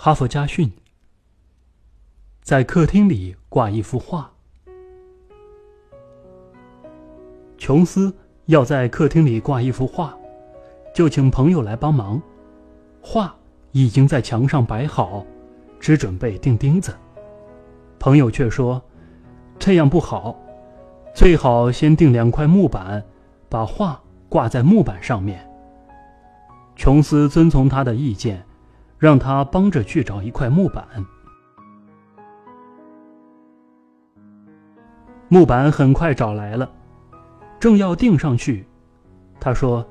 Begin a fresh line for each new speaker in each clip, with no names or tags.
哈佛家训。在客厅里挂一幅画。琼斯要在客厅里挂一幅画，就请朋友来帮忙。画已经在墙上摆好，只准备钉钉子。朋友却说：“这样不好，最好先钉两块木板，把画挂在木板上面。”琼斯遵从他的意见，让他帮着去找一块木板。木板很快找来了，正要钉上去，他说：“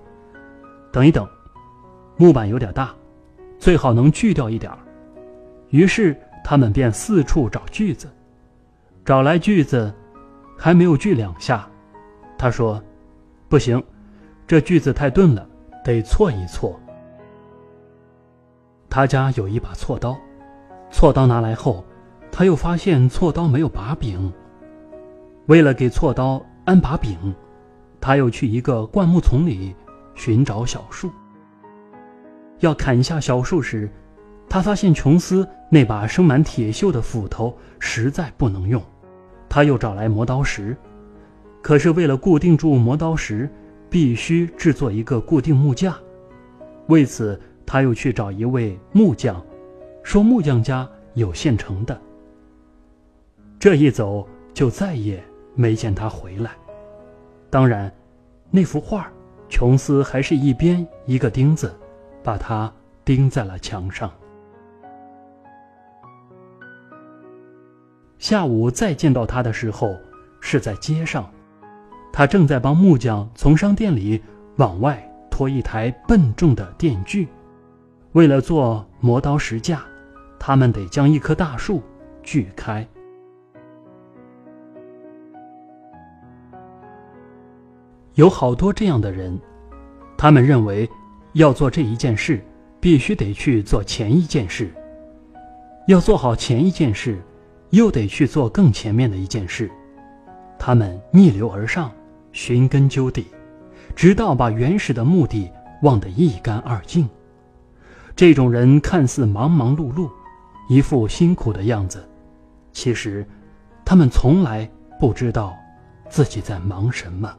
等一等，木板有点大，最好能锯掉一点。”于是他们便四处找锯子，找来锯子，还没有锯两下，他说：“不行，这锯子太钝了。”得锉一锉。他家有一把锉刀，锉刀拿来后，他又发现锉刀没有把柄。为了给锉刀安把柄，他又去一个灌木丛里寻找小树。要砍下小树时，他发现琼斯那把生满铁锈的斧头实在不能用，他又找来磨刀石，可是为了固定住磨刀石。必须制作一个固定木架，为此他又去找一位木匠，说木匠家有现成的。这一走就再也没见他回来。当然，那幅画，琼斯还是一边一个钉子，把它钉在了墙上。下午再见到他的时候，是在街上。他正在帮木匠从商店里往外拖一台笨重的电锯，为了做磨刀石架，他们得将一棵大树锯开。有好多这样的人，他们认为要做这一件事，必须得去做前一件事；要做好前一件事，又得去做更前面的一件事。他们逆流而上。寻根究底，直到把原始的目的忘得一干二净。这种人看似忙忙碌碌一副辛苦的样子其实他们从来不知道自己在忙什么。